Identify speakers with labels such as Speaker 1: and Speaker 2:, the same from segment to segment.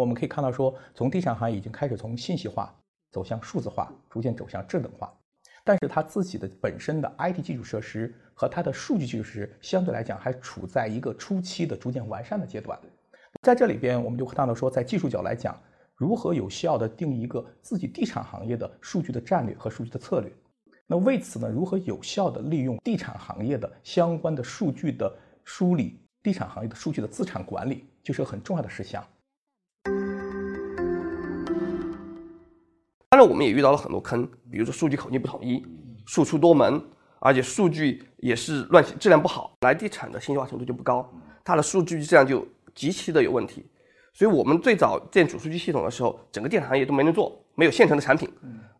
Speaker 1: 我们可以看到说，从地产行业已经开始从信息化走向数字化，逐渐走向智能化。但是它自己的本身的 IT 基础设施和它的数据基础设施相对来讲还处在一个初期的逐渐完善的阶段。在这里边，我们就看到说，在技术角来讲，如何有效的定一个自己地产行业的数据的战略和数据的策略。那为此呢，如何有效的利用地产行业的相关的数据的梳理，地产行业的数据的资产管理，就是很重要的事项。
Speaker 2: 然，我们也遇到了很多坑，比如说数据口径不统一，输出多门，而且数据也是乱，质量不好。来地产的信息化程度就不高，它的数据质量就极其的有问题。所以我们最早建主数据系统的时候，整个电行业都没人做，没有现成的产品。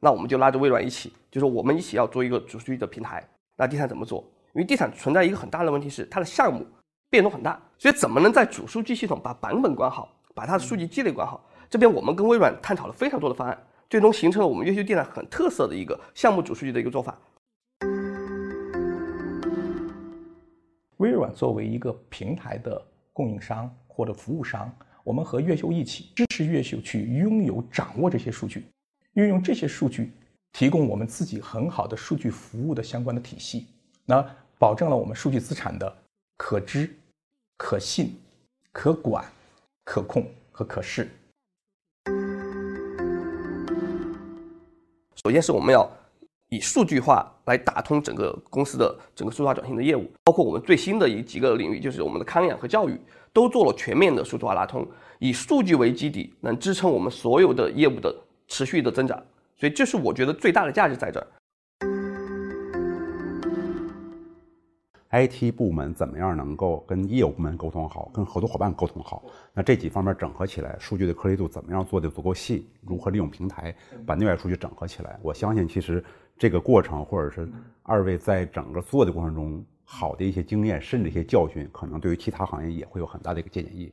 Speaker 2: 那我们就拉着微软一起，就说我们一起要做一个主数据的平台。那地产怎么做？因为地产存在一个很大的问题是，它的项目变动很大，所以怎么能在主数据系统把版本管好，把它的数据积累管好？这边我们跟微软探讨了非常多的方案。最终形成了我们越秀地产很特色的一个项目主数据的一个做法。
Speaker 1: 微软作为一个平台的供应商或者服务商，我们和越秀一起支持越秀去拥有、掌握这些数据，运用这些数据，提供我们自己很好的数据服务的相关的体系，那保证了我们数据资产的可知、可信、可管、可控和可视。
Speaker 2: 首先是我们要以数据化来打通整个公司的整个数字化转型的业务，包括我们最新的一几个领域，就是我们的康养和教育，都做了全面的数字化拉通，以数据为基底，能支撑我们所有的业务的持续的增长。所以这是我觉得最大的价值在这儿。
Speaker 3: IT 部门怎么样能够跟业务部门沟通好，跟合作伙伴沟通好？那这几方面整合起来，数据的颗粒度怎么样做的足够细？如何利用平台把内外数据整合起来？我相信，其实这个过程，或者是二位在整个做的过程中好的一些经验，甚至一些教训，可能对于其他行业也会有很大的一个借鉴意义。